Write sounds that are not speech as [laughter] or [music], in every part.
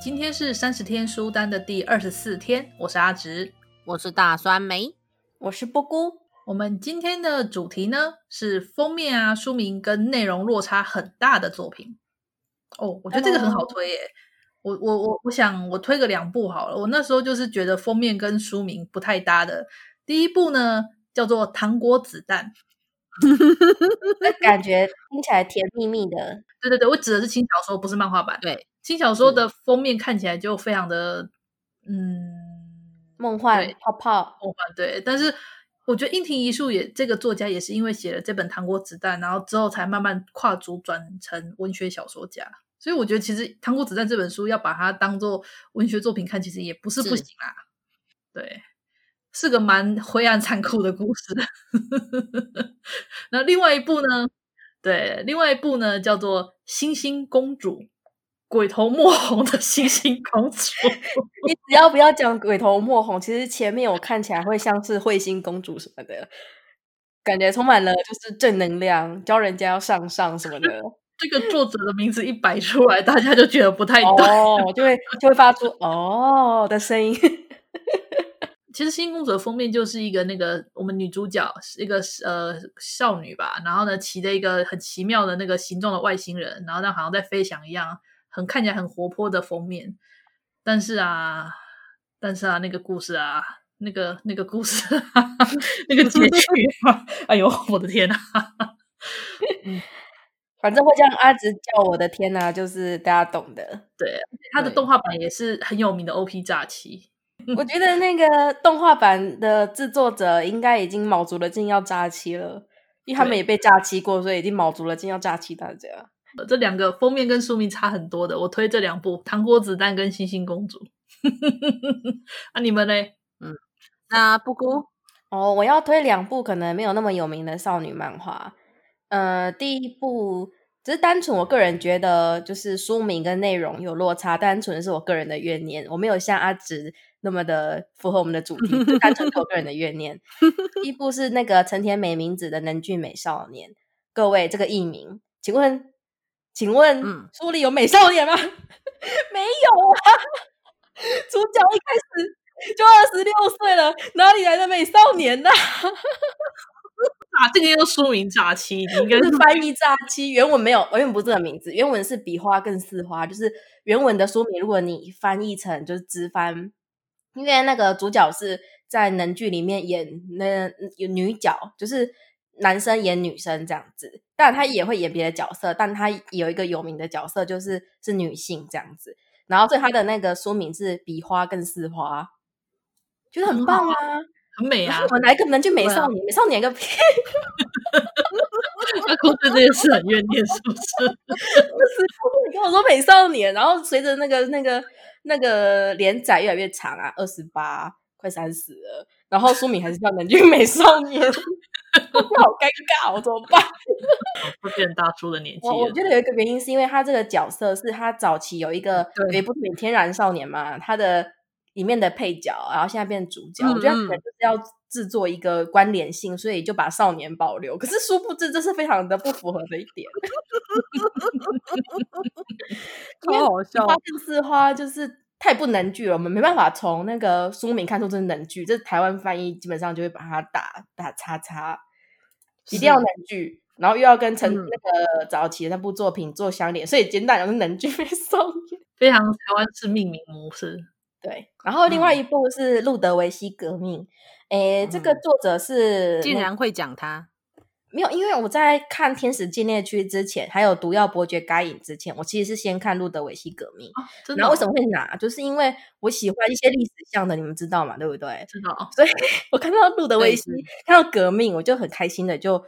今天是三十天书单的第二十四天，我是阿直，我是大酸梅，我是波姑。我们今天的主题呢是封面啊、书名跟内容落差很大的作品。哦，我觉得这个很好推耶。我我我我想我推个两部好了。我那时候就是觉得封面跟书名不太搭的。第一部呢叫做《糖果子弹》。那感觉听起来甜蜜蜜的。[laughs] 对对对，我指的是轻小说，不是漫画版。对，轻小说的封面看起来就非常的嗯梦幻泡泡梦幻。对，但是我觉得樱庭一树也这个作家也是因为写了这本《糖果子弹》，然后之后才慢慢跨足转成文学小说家。所以我觉得其实《糖果子弹》这本书要把它当做文学作品看，其实也不是不行啊。对。是个蛮灰暗残酷的故事。[laughs] 那另外一部呢？对，另外一部呢叫做《星星公主》，鬼头墨红的星星公主。[laughs] 你只要不要讲鬼头墨红，其实前面我看起来会像是彗星公主什么的，感觉充满了就是正能量，教人家要上上什么的。[laughs] 这个作者的名字一摆出来，大家就觉得不太对，哦，就会就会发出哦的声音。其实《星星公主》的封面就是一个那个我们女主角是一个呃少女吧，然后呢骑着一个很奇妙的那个形状的外星人，然后那好像在飞翔一样，很看起来很活泼的封面。但是啊，但是啊，那个故事啊，那个那个故事，[laughs] 那个结 [laughs] 局啊，[laughs] 哎呦，我的天呐！嗯，反正会这样阿直叫我的天呐，就是大家懂的。对，他的动画版也是很有名的 OP 诈欺。[laughs] 我觉得那个动画版的制作者应该已经卯足了劲要假期了，因为他们也被假期过，所以已经卯足了劲要假期大家。这两个封面跟书名差很多的，我推这两部《糖果子弹》跟《星星公主》。[laughs] 啊，你们呢？嗯，那布姑哦，我要推两部可能没有那么有名的少女漫画。呃，第一部只是单纯我个人觉得，就是书名跟内容有落差，单纯是我个人的怨念，我没有像阿直。那么的符合我们的主题，就单纯我个人的怨念。第一部是那个成田美名子的《能剧美少年》，各位这个译名，请问，请问，嗯，书里有美少年吗？[laughs] 没有啊，主角一开始就二十六岁了，哪里来的美少年呢？啊，这个又书名诈欺，你应该是翻译诈欺，原文没有，原文不是这个名字，原文是比花更似花，就是原文的书名，如果你翻译成就是直翻。因为那个主角是在能剧里面演那有女角，就是男生演女生这样子，但他也会演别的角色，但他有一个有名的角色就是是女性这样子。然后所以他的那个书名是比花更似花，觉得很棒啊，很美啊！我来个能剧美少年，啊、美少年个屁！[laughs] 他哭对这件事很怨念，是不是？[laughs] 不是，你跟我说美少年，然后随着那个那个。那个连载越来越长啊，二十八快三十了，然后书名还是叫《能剧美少年》，[laughs] 好尴尬，我怎么办？会变大叔的年纪。我我觉得有一个原因是因为他这个角色是他早期有一个有一部《天然少年》嘛，他的里面的配角，然后现在变主角，我觉得可能就是要制作一个关联性，所以就把少年保留。可是殊不知这是非常的不符合的一点。好好笑，花更似花就是太不能剧了，我们没办法从那个书名看出这是能剧。这台湾翻译基本上就会把它打打叉叉，一定要能剧，然后又要跟成、嗯、那个早期的那部作品做相连，所以简单讲是能剧非常台湾式命名模式。对，然后另外一部是《路德维希革命》，诶、嗯，这个作者是竟然会讲他。没有，因为我在看《天使禁猎区》之前，还有《毒药伯爵该隐》之前，我其实是先看《路德维希革命》哦。然后为什么会拿？就是因为我喜欢一些历史向的，你们知道嘛？对不对？知道。所以 [laughs] 我看到路德维希，看到革命，我就很开心的就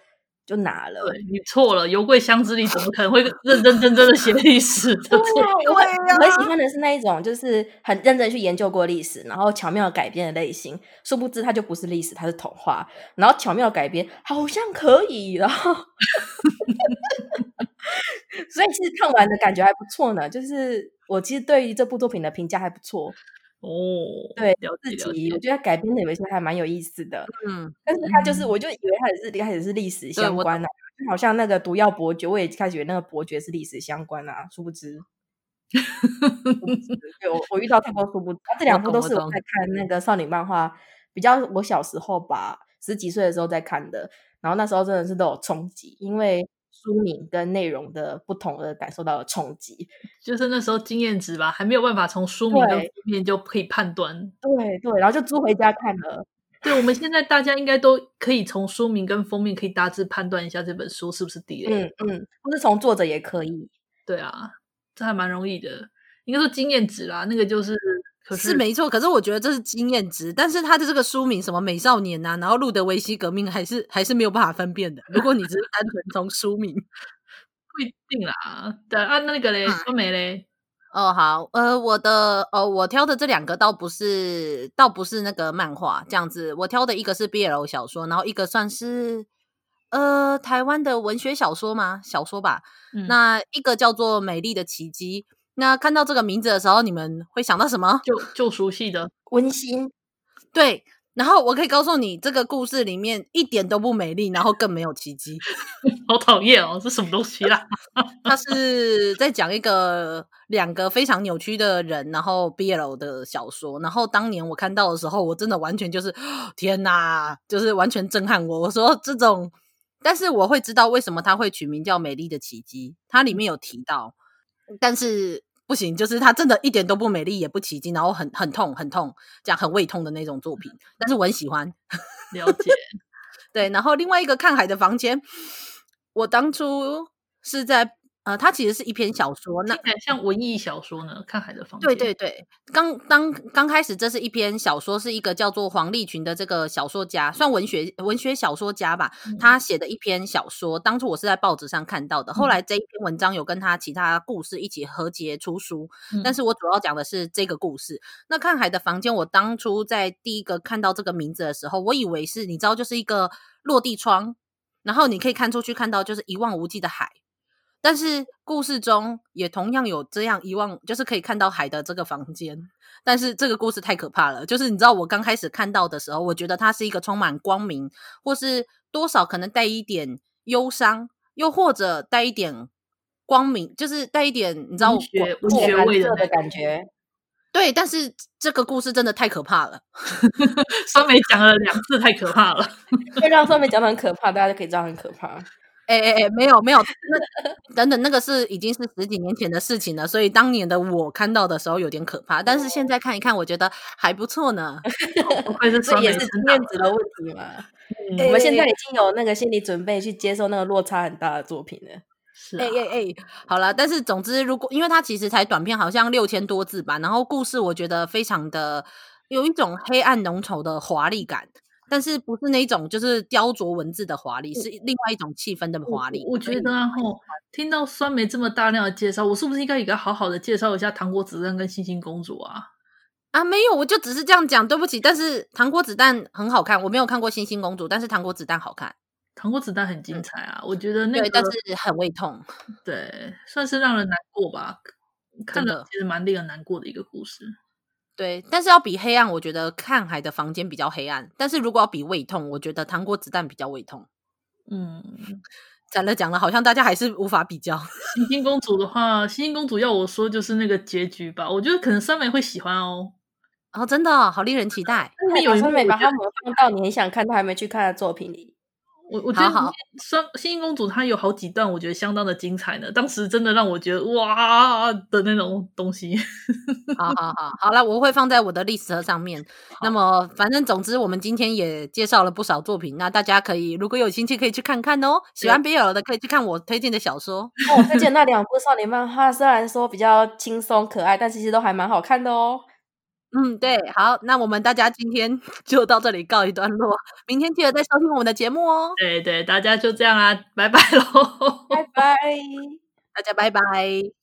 就拿了。对，你错了，油柜箱子里怎么可能会 [laughs] 认认真真的写历史？对啊，我很我很喜欢的是那一种，就是很认真去研究过历史，然后巧妙改编的类型。殊不知它就不是历史，它是童话，然后巧妙改编好像可以，然后 [laughs] 所以其实看完的感觉还不错呢。就是我其实对于这部作品的评价还不错。哦，对，自己我觉得改编的有一些还蛮有意思的，嗯，但是他就是，我就以为他也是一开始是历史相关的，就好像那个毒药伯爵，我也开始以为那个伯爵是历史相关啊，殊不知，[laughs] 对，我我遇到太多殊不知，这两部都是我在看那个少女漫画，比较我小时候吧，十几岁的时候在看的，然后那时候真的是都有冲击，因为。书名跟内容的不同而感受到了冲击，就是那时候经验值吧，还没有办法从书名跟封面就可以判断。对对，然后就租回家看了。对，我们现在大家应该都可以从书名跟封面可以大致判断一下这本书是不是地雷。嗯嗯，或是从作者也可以。对啊，这还蛮容易的，应该说经验值啦，那个就是。可是，是没错，可是我觉得这是经验值，但是他的这个书名什么美少年啊，然后路德维希革命还是还是没有办法分辨的。如果你只是单纯从书名，[laughs] 不一定啦。对啊，那个嘞，说没嘞。哦，好，呃，我的，哦，我挑的这两个倒不是，倒不是那个漫画这样子。我挑的一个是 BL 小说，然后一个算是呃台湾的文学小说吗？小说吧。嗯、那一个叫做《美丽的奇迹》。那看到这个名字的时候，你们会想到什么？就就熟悉的温馨，对。然后我可以告诉你，这个故事里面一点都不美丽，然后更没有奇迹。[laughs] 好讨厌哦，这什么东西啦？他是在讲一个两个非常扭曲的人，然后 BL 的小说。然后当年我看到的时候，我真的完全就是天哪，就是完全震撼我。我说这种，但是我会知道为什么他会取名叫《美丽的奇迹》，它里面有提到，但是。不行，就是它真的一点都不美丽，也不起劲，然后很很痛，很痛，这样很胃痛的那种作品。但是我很喜欢，[laughs] 了解。对，然后另外一个看海的房间，我当初是在。呃，它其实是一篇小说，那像文艺小说呢，《看海的房间》。对对对，刚当刚开始，这是一篇小说，是一个叫做黄立群的这个小说家，算文学文学小说家吧。嗯、他写的一篇小说，当初我是在报纸上看到的。后来这一篇文章有跟他其他故事一起合结出书，嗯、但是我主要讲的是这个故事。那《看海的房间》，我当初在第一个看到这个名字的时候，我以为是你知道，就是一个落地窗，然后你可以看出去看到就是一望无际的海。但是故事中也同样有这样一望，就是可以看到海的这个房间。但是这个故事太可怕了，就是你知道我刚开始看到的时候，我觉得它是一个充满光明，或是多少可能带一点忧伤，又或者带一点光明，就是带一点你知道文学味的感觉。对，但是这个故事真的太可怕了。[laughs] 酸梅讲了两次，太可怕了，[laughs] [laughs] 会让酸梅讲的很可怕，大家就可以知道很可怕。哎哎哎，没有没有，那等等，那个是已经是十几年前的事情了，所以当年的我看到的时候有点可怕，但是现在看一看，我觉得还不错呢。[laughs] 这也是面子的问题嘛？嗯、我们现在已经有那个心理准备去接受那个落差很大的作品了。是、啊，哎哎哎，好了，但是总之，如果因为它其实才短片，好像六千多字吧，然后故事我觉得非常的有一种黑暗浓稠的华丽感。但是不是那种就是雕琢文字的华丽，是另外一种气氛的华丽。我觉得，然后听到酸梅这么大量的介绍，我是不是应该也该好好的介绍一下《糖果子弹》跟《星星公主》啊？啊，没有，我就只是这样讲，对不起。但是《糖果子弹》很好看，我没有看过《星星公主》，但是《糖果子弹》好看，《糖果子弹》很精彩啊！嗯、我觉得那个，对，但是很胃痛，对，算是让人难过吧。看了其实蛮令人难过的一个故事。对，但是要比黑暗，我觉得看海的房间比较黑暗。但是如果要比胃痛，我觉得糖果子弹比较胃痛。嗯，讲了讲了，好像大家还是无法比较。[laughs] 星星公主的话，星星公主要我说就是那个结局吧。我觉得可能三美会喜欢哦。哦，真的、哦、好令人期待。有三美把他们放到你很想看他还没去看的作品里。我我觉得双星星公主她有好几段，我觉得相当的精彩呢。当时真的让我觉得哇的那种东西。好好好，好了，我会放在我的 list 上面。那么反正总之，我们今天也介绍了不少作品，那大家可以如果有兴趣可以去看看哦。喜欢 BL 的可以去看我推荐的小说。那我推荐那两部少年漫画，虽然说比较轻松可爱，但其实都还蛮好看的哦。嗯，对，好，那我们大家今天 [laughs] 就到这里告一段落，明天记得再收听我们的节目哦。对对，大家就这样啊，拜拜喽，[laughs] 拜拜，大家拜拜。